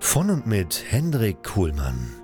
Von und mit Hendrik Kuhlmann.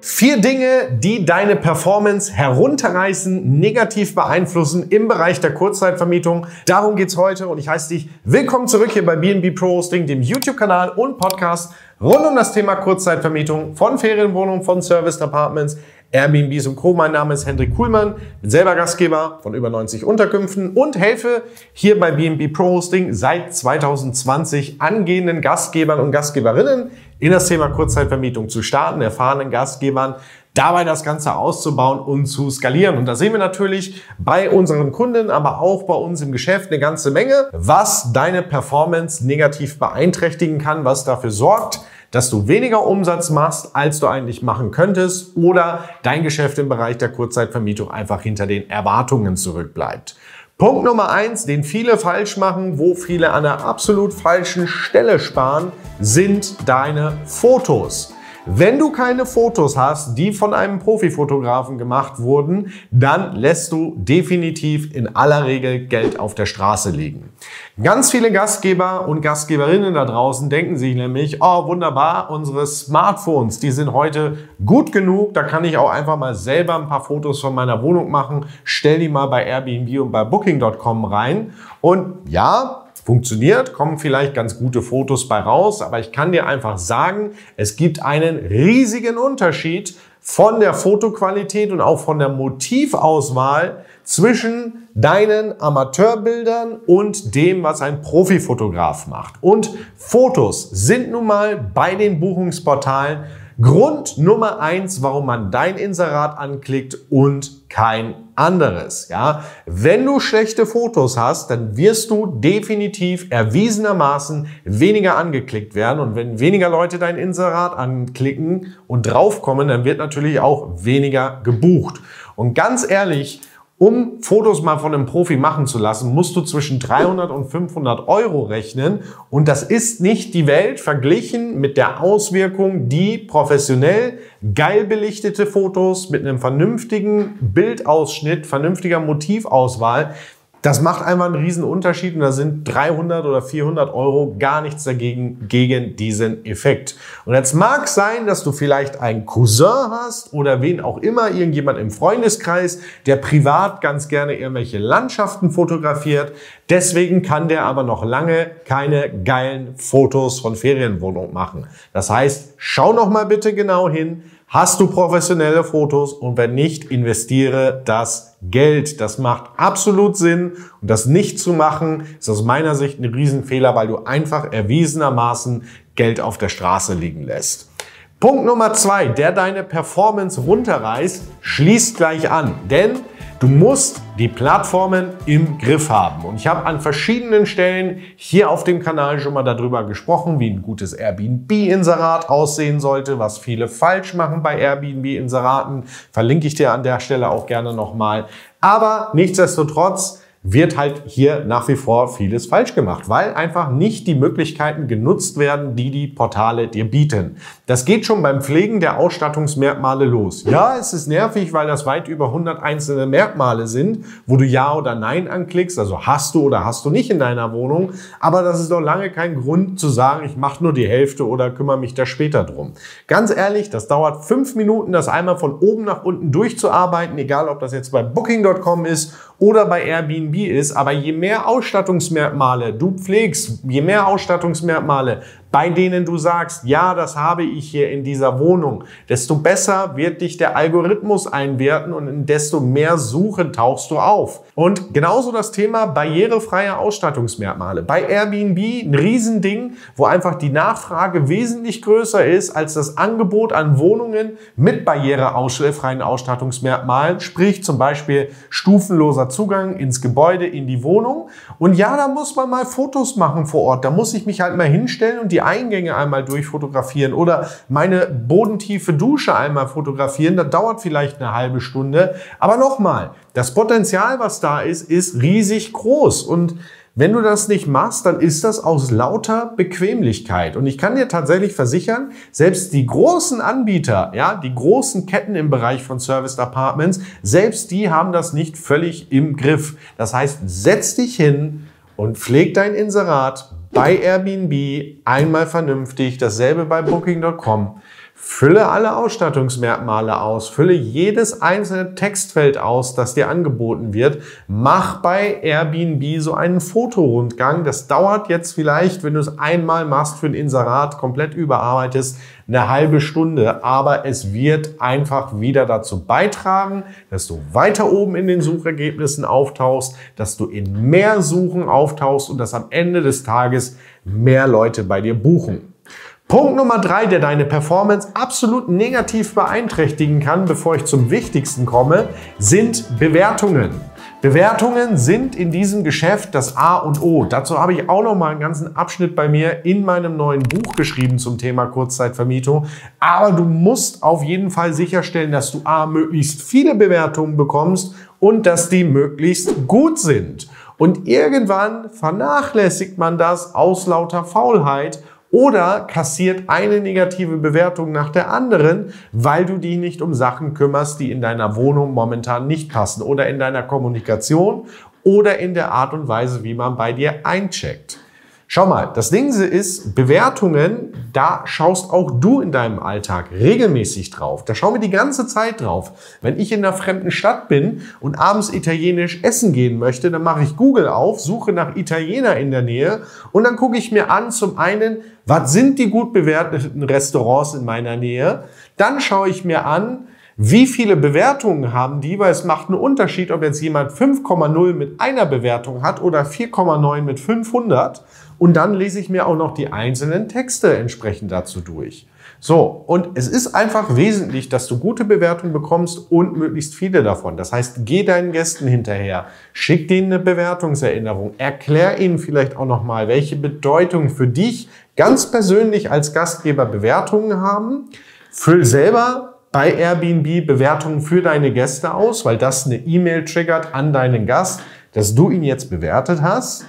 Vier Dinge, die deine Performance herunterreißen, negativ beeinflussen im Bereich der Kurzzeitvermietung. Darum geht's heute und ich heiße dich willkommen zurück hier bei BNB Pro Hosting, dem YouTube-Kanal und Podcast rund um das Thema Kurzzeitvermietung von Ferienwohnungen, von Service Apartments Airbnbs und Co. Mein Name ist Hendrik Kuhlmann, bin selber Gastgeber von über 90 Unterkünften und helfe hier bei BNB Pro Hosting seit 2020 angehenden Gastgebern und Gastgeberinnen in das Thema Kurzzeitvermietung zu starten, erfahrenen Gastgebern dabei das Ganze auszubauen und zu skalieren. Und da sehen wir natürlich bei unseren Kunden, aber auch bei uns im Geschäft eine ganze Menge, was deine Performance negativ beeinträchtigen kann, was dafür sorgt, dass du weniger Umsatz machst, als du eigentlich machen könntest oder dein Geschäft im Bereich der Kurzzeitvermietung einfach hinter den Erwartungen zurückbleibt. Punkt Nummer eins, den viele falsch machen, wo viele an der absolut falschen Stelle sparen, sind deine Fotos. Wenn du keine Fotos hast, die von einem Profifotografen gemacht wurden, dann lässt du definitiv in aller Regel Geld auf der Straße liegen. Ganz viele Gastgeber und Gastgeberinnen da draußen denken sich nämlich, oh wunderbar, unsere Smartphones, die sind heute gut genug, da kann ich auch einfach mal selber ein paar Fotos von meiner Wohnung machen, stell die mal bei Airbnb und bei Booking.com rein und ja, Funktioniert, kommen vielleicht ganz gute Fotos bei raus, aber ich kann dir einfach sagen, es gibt einen riesigen Unterschied von der Fotoqualität und auch von der Motivauswahl zwischen deinen Amateurbildern und dem, was ein Profifotograf macht. Und Fotos sind nun mal bei den Buchungsportalen Grund Nummer eins, warum man dein Inserat anklickt und kein anderes. Ja, wenn du schlechte Fotos hast, dann wirst du definitiv erwiesenermaßen weniger angeklickt werden. Und wenn weniger Leute dein Inserat anklicken und draufkommen, dann wird natürlich auch weniger gebucht. Und ganz ehrlich, um Fotos mal von einem Profi machen zu lassen, musst du zwischen 300 und 500 Euro rechnen. Und das ist nicht die Welt verglichen mit der Auswirkung, die professionell geil belichtete Fotos mit einem vernünftigen Bildausschnitt, vernünftiger Motivauswahl das macht einfach einen riesen Unterschied und da sind 300 oder 400 Euro gar nichts dagegen gegen diesen Effekt. Und jetzt mag sein, dass du vielleicht einen Cousin hast oder wen auch immer, irgendjemand im Freundeskreis, der privat ganz gerne irgendwelche Landschaften fotografiert. Deswegen kann der aber noch lange keine geilen Fotos von Ferienwohnung machen. Das heißt, schau noch mal bitte genau hin. Hast du professionelle Fotos und wenn nicht, investiere das Geld. Das macht absolut Sinn und das nicht zu machen, ist aus meiner Sicht ein Riesenfehler, weil du einfach erwiesenermaßen Geld auf der Straße liegen lässt. Punkt Nummer zwei, der deine Performance runterreißt, schließt gleich an, denn Du musst die Plattformen im Griff haben. Und ich habe an verschiedenen Stellen hier auf dem Kanal schon mal darüber gesprochen, wie ein gutes Airbnb-Inserat aussehen sollte, was viele falsch machen bei Airbnb-Inseraten. Verlinke ich dir an der Stelle auch gerne nochmal. Aber nichtsdestotrotz, wird halt hier nach wie vor vieles falsch gemacht, weil einfach nicht die Möglichkeiten genutzt werden, die die Portale dir bieten. Das geht schon beim Pflegen der Ausstattungsmerkmale los. Ja, es ist nervig, weil das weit über 100 einzelne Merkmale sind, wo du Ja oder Nein anklickst, also hast du oder hast du nicht in deiner Wohnung, aber das ist doch lange kein Grund zu sagen, ich mache nur die Hälfte oder kümmere mich da später drum. Ganz ehrlich, das dauert fünf Minuten, das einmal von oben nach unten durchzuarbeiten, egal ob das jetzt bei Booking.com ist oder bei Airbnb ist. Aber je mehr Ausstattungsmerkmale du pflegst, je mehr Ausstattungsmerkmale bei denen du sagst, ja, das habe ich hier in dieser Wohnung, desto besser wird dich der Algorithmus einwerten und in desto mehr Suchen tauchst du auf. Und genauso das Thema barrierefreie Ausstattungsmerkmale. Bei Airbnb ein Riesending, wo einfach die Nachfrage wesentlich größer ist als das Angebot an Wohnungen mit barrierefreien Ausstattungsmerkmalen, sprich zum Beispiel stufenloser Zugang ins Gebäude, in die Wohnung. Und ja, da muss man mal Fotos machen vor Ort. Da muss ich mich halt mal hinstellen und die Eingänge einmal durchfotografieren oder meine bodentiefe Dusche einmal fotografieren. Das dauert vielleicht eine halbe Stunde. Aber nochmal, das Potenzial, was da ist, ist riesig groß. Und wenn du das nicht machst, dann ist das aus lauter Bequemlichkeit. Und ich kann dir tatsächlich versichern, selbst die großen Anbieter, ja, die großen Ketten im Bereich von Service Apartments, selbst die haben das nicht völlig im Griff. Das heißt, setz dich hin und pfleg dein Inserat bei Airbnb einmal vernünftig, dasselbe bei Booking.com. Fülle alle Ausstattungsmerkmale aus, fülle jedes einzelne Textfeld aus, das dir angeboten wird. Mach bei Airbnb so einen Fotorundgang. Das dauert jetzt vielleicht, wenn du es einmal machst für ein Inserat, komplett überarbeitest, eine halbe Stunde. Aber es wird einfach wieder dazu beitragen, dass du weiter oben in den Suchergebnissen auftauchst, dass du in mehr Suchen auftauchst und dass am Ende des Tages mehr Leute bei dir buchen. Punkt Nummer drei, der deine Performance absolut negativ beeinträchtigen kann, bevor ich zum Wichtigsten komme, sind Bewertungen. Bewertungen sind in diesem Geschäft das A und O. Dazu habe ich auch noch mal einen ganzen Abschnitt bei mir in meinem neuen Buch geschrieben zum Thema Kurzzeitvermietung. Aber du musst auf jeden Fall sicherstellen, dass du A möglichst viele Bewertungen bekommst und dass die möglichst gut sind. Und irgendwann vernachlässigt man das aus lauter Faulheit oder kassiert eine negative Bewertung nach der anderen, weil du dich nicht um Sachen kümmerst, die in deiner Wohnung momentan nicht passen oder in deiner Kommunikation oder in der Art und Weise, wie man bei dir eincheckt. Schau mal, das Ding ist, Bewertungen, da schaust auch du in deinem Alltag regelmäßig drauf. Da schauen wir die ganze Zeit drauf. Wenn ich in einer fremden Stadt bin und abends italienisch essen gehen möchte, dann mache ich Google auf, suche nach Italiener in der Nähe und dann gucke ich mir an, zum einen, was sind die gut bewerteten Restaurants in meiner Nähe? Dann schaue ich mir an, wie viele Bewertungen haben die? Weil es macht einen Unterschied, ob jetzt jemand 5,0 mit einer Bewertung hat oder 4,9 mit 500. Und dann lese ich mir auch noch die einzelnen Texte entsprechend dazu durch. So, und es ist einfach wesentlich, dass du gute Bewertungen bekommst und möglichst viele davon. Das heißt, geh deinen Gästen hinterher, schick denen eine Bewertungserinnerung, erklär ihnen vielleicht auch nochmal, welche Bedeutung für dich ganz persönlich als Gastgeber Bewertungen haben. Füll selber bei Airbnb Bewertungen für deine Gäste aus, weil das eine E-Mail triggert an deinen Gast, dass du ihn jetzt bewertet hast.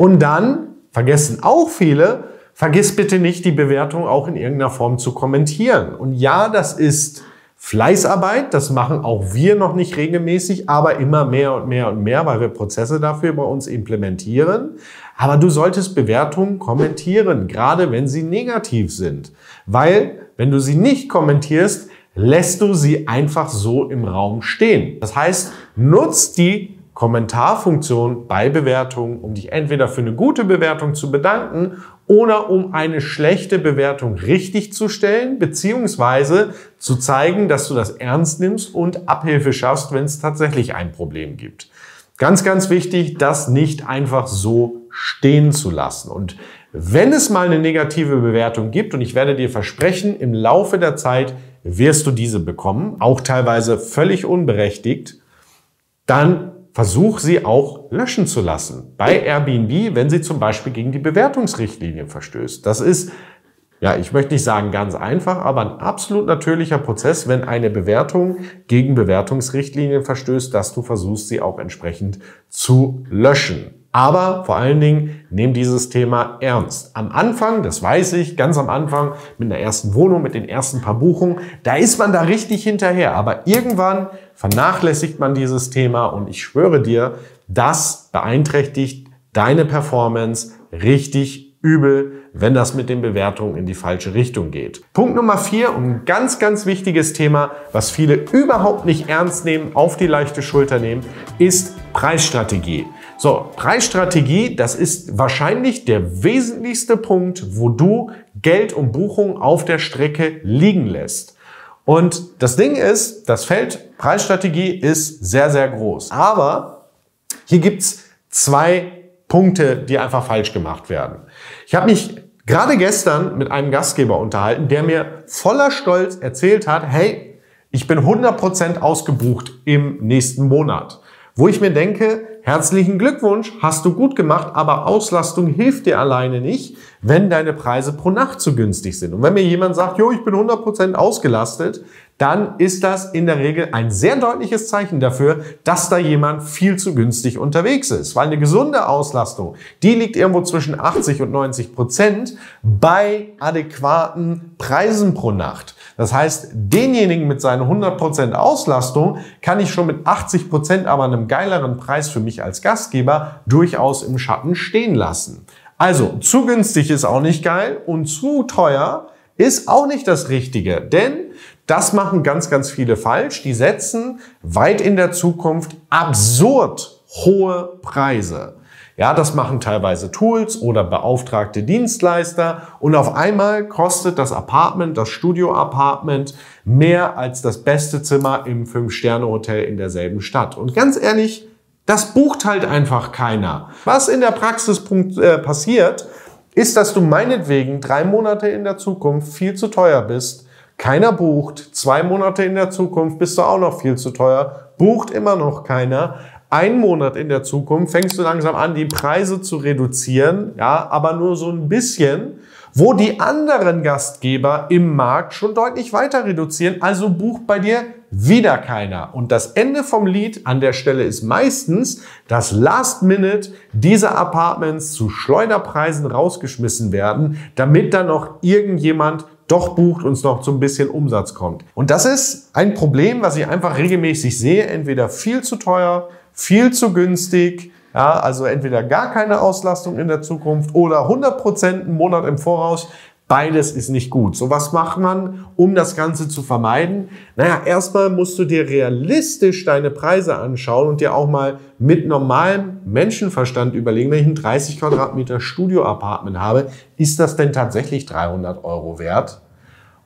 Und dann vergessen auch viele, vergiss bitte nicht, die Bewertung auch in irgendeiner Form zu kommentieren. Und ja, das ist Fleißarbeit, das machen auch wir noch nicht regelmäßig, aber immer mehr und mehr und mehr, weil wir Prozesse dafür bei uns implementieren. Aber du solltest Bewertungen kommentieren, gerade wenn sie negativ sind. Weil wenn du sie nicht kommentierst, lässt du sie einfach so im Raum stehen. Das heißt, nutzt die Kommentarfunktion bei Bewertungen, um dich entweder für eine gute Bewertung zu bedanken oder um eine schlechte Bewertung richtig zu stellen, beziehungsweise zu zeigen, dass du das ernst nimmst und Abhilfe schaffst, wenn es tatsächlich ein Problem gibt. Ganz, ganz wichtig, das nicht einfach so stehen zu lassen. Und wenn es mal eine negative Bewertung gibt, und ich werde dir versprechen, im Laufe der Zeit wirst du diese bekommen, auch teilweise völlig unberechtigt, dann versuch sie auch löschen zu lassen. Bei Airbnb, wenn sie zum Beispiel gegen die Bewertungsrichtlinien verstößt. Das ist, ja, ich möchte nicht sagen ganz einfach, aber ein absolut natürlicher Prozess, wenn eine Bewertung gegen Bewertungsrichtlinien verstößt, dass du versuchst, sie auch entsprechend zu löschen. Aber vor allen Dingen, nimm dieses Thema ernst. Am Anfang, das weiß ich, ganz am Anfang mit einer ersten Wohnung, mit den ersten paar Buchungen, da ist man da richtig hinterher. Aber irgendwann vernachlässigt man dieses Thema und ich schwöre dir, das beeinträchtigt deine Performance richtig übel, wenn das mit den Bewertungen in die falsche Richtung geht. Punkt Nummer vier und ein ganz, ganz wichtiges Thema, was viele überhaupt nicht ernst nehmen, auf die leichte Schulter nehmen, ist Preisstrategie. So, Preisstrategie, das ist wahrscheinlich der wesentlichste Punkt, wo du Geld und Buchung auf der Strecke liegen lässt. Und das Ding ist, das Feld Preisstrategie ist sehr, sehr groß. Aber hier gibt's zwei Punkte, die einfach falsch gemacht werden. Ich habe mich gerade gestern mit einem Gastgeber unterhalten, der mir voller Stolz erzählt hat, hey, ich bin 100% ausgebucht im nächsten Monat. Wo ich mir denke, herzlichen Glückwunsch, hast du gut gemacht, aber Auslastung hilft dir alleine nicht, wenn deine Preise pro Nacht zu günstig sind. Und wenn mir jemand sagt, jo, ich bin 100% ausgelastet, dann ist das in der Regel ein sehr deutliches Zeichen dafür, dass da jemand viel zu günstig unterwegs ist. Weil eine gesunde Auslastung, die liegt irgendwo zwischen 80 und 90 Prozent bei adäquaten Preisen pro Nacht. Das heißt, denjenigen mit seinen 100 Prozent Auslastung kann ich schon mit 80 Prozent aber einem geileren Preis für mich als Gastgeber durchaus im Schatten stehen lassen. Also, zu günstig ist auch nicht geil und zu teuer ist auch nicht das Richtige, denn das machen ganz, ganz viele falsch. Die setzen weit in der Zukunft absurd hohe Preise. Ja, das machen teilweise Tools oder beauftragte Dienstleister und auf einmal kostet das Apartment, das Studio-Apartment mehr als das beste Zimmer im Fünf-Sterne-Hotel in derselben Stadt. Und ganz ehrlich, das bucht halt einfach keiner. Was in der Praxis äh, passiert, ist, dass du meinetwegen drei Monate in der Zukunft viel zu teuer bist, keiner bucht, zwei Monate in der Zukunft bist du auch noch viel zu teuer, bucht immer noch keiner, ein Monat in der Zukunft fängst du langsam an, die Preise zu reduzieren, ja, aber nur so ein bisschen, wo die anderen Gastgeber im Markt schon deutlich weiter reduzieren, also bucht bei dir wieder keiner. Und das Ende vom Lied an der Stelle ist meistens, dass Last Minute diese Apartments zu Schleuderpreisen rausgeschmissen werden, damit dann noch irgendjemand doch bucht und es noch zu ein bisschen Umsatz kommt. Und das ist ein Problem, was ich einfach regelmäßig sehe. Entweder viel zu teuer, viel zu günstig, ja, also entweder gar keine Auslastung in der Zukunft oder 100 Prozent einen Monat im Voraus. Beides ist nicht gut. So was macht man, um das Ganze zu vermeiden? Naja, erstmal musst du dir realistisch deine Preise anschauen und dir auch mal mit normalem Menschenverstand überlegen, wenn ich ein 30 Quadratmeter Studio-Apartment habe, ist das denn tatsächlich 300 Euro wert?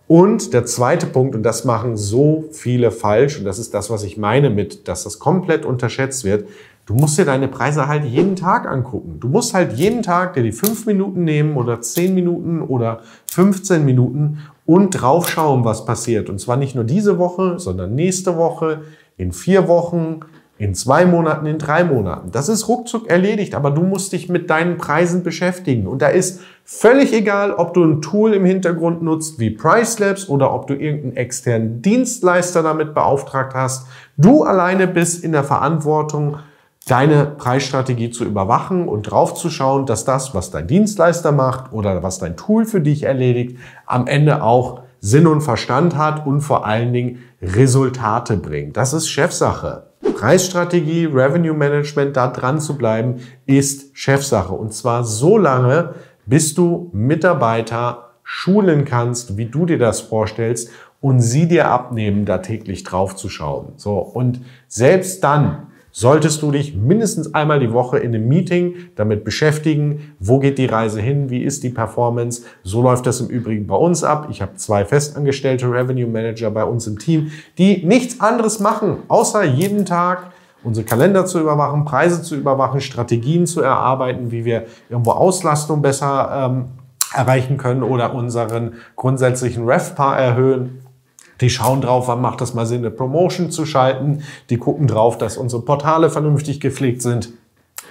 Und der zweite Punkt, und das machen so viele falsch, und das ist das, was ich meine mit, dass das komplett unterschätzt wird, du musst dir deine Preise halt jeden Tag angucken. Du musst halt jeden Tag dir die fünf Minuten nehmen oder zehn Minuten oder 15 Minuten und draufschauen, was passiert. Und zwar nicht nur diese Woche, sondern nächste Woche, in vier Wochen, in zwei Monaten, in drei Monaten. Das ist ruckzuck erledigt, aber du musst dich mit deinen Preisen beschäftigen. Und da ist völlig egal, ob du ein Tool im Hintergrund nutzt wie Pricelabs oder ob du irgendeinen externen Dienstleister damit beauftragt hast. Du alleine bist in der Verantwortung, deine Preisstrategie zu überwachen und draufzuschauen, dass das, was dein Dienstleister macht oder was dein Tool für dich erledigt, am Ende auch Sinn und Verstand hat und vor allen Dingen Resultate bringt. Das ist Chefsache. Preisstrategie, Revenue Management, da dran zu bleiben, ist Chefsache. Und zwar so lange, bis du Mitarbeiter schulen kannst, wie du dir das vorstellst und sie dir abnehmen, da täglich drauf zu schauen. So. Und selbst dann solltest du dich mindestens einmal die Woche in einem Meeting damit beschäftigen, wo geht die Reise hin, wie ist die Performance. So läuft das im Übrigen bei uns ab. Ich habe zwei festangestellte Revenue Manager bei uns im Team, die nichts anderes machen, außer jeden Tag unsere Kalender zu überwachen, Preise zu überwachen, Strategien zu erarbeiten, wie wir irgendwo Auslastung besser ähm, erreichen können oder unseren grundsätzlichen RevPAR erhöhen. Die schauen drauf, wann macht das mal Sinn, eine Promotion zu schalten. Die gucken drauf, dass unsere Portale vernünftig gepflegt sind.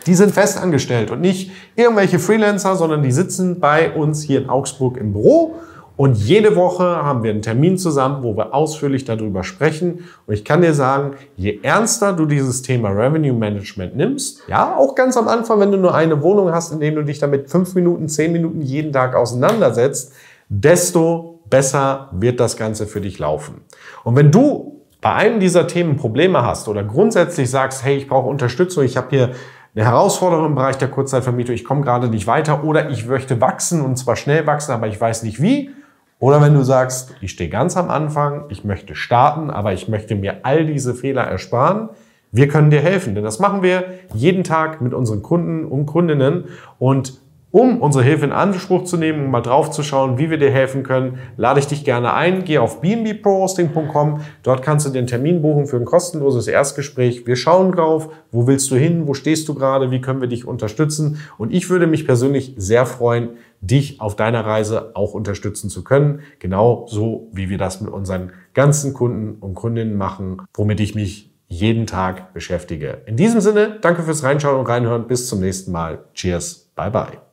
Die sind festangestellt und nicht irgendwelche Freelancer, sondern die sitzen bei uns hier in Augsburg im Büro und jede Woche haben wir einen Termin zusammen, wo wir ausführlich darüber sprechen. Und ich kann dir sagen, je ernster du dieses Thema Revenue Management nimmst, ja, auch ganz am Anfang, wenn du nur eine Wohnung hast, in dem du dich damit fünf Minuten, zehn Minuten jeden Tag auseinandersetzt, desto besser wird das Ganze für dich laufen. Und wenn du bei einem dieser Themen Probleme hast oder grundsätzlich sagst, hey, ich brauche Unterstützung, ich habe hier eine Herausforderung im Bereich der Kurzzeitvermietung, ich komme gerade nicht weiter oder ich möchte wachsen und zwar schnell wachsen, aber ich weiß nicht wie. Oder wenn du sagst, ich stehe ganz am Anfang, ich möchte starten, aber ich möchte mir all diese Fehler ersparen, Wir können dir helfen, denn das machen wir jeden Tag mit unseren Kunden und Kundinnen und um unsere Hilfe in Anspruch zu nehmen und mal drauf zu schauen, wie wir dir helfen können, lade ich dich gerne ein. Geh auf bnbprohosting.com. Dort kannst du den Termin buchen für ein kostenloses Erstgespräch. Wir schauen drauf, wo willst du hin, wo stehst du gerade, wie können wir dich unterstützen. Und ich würde mich persönlich sehr freuen, dich auf deiner Reise auch unterstützen zu können. Genau so, wie wir das mit unseren ganzen Kunden und Kundinnen machen, womit ich mich jeden Tag beschäftige. In diesem Sinne, danke fürs Reinschauen und Reinhören. Bis zum nächsten Mal. Cheers. Bye bye.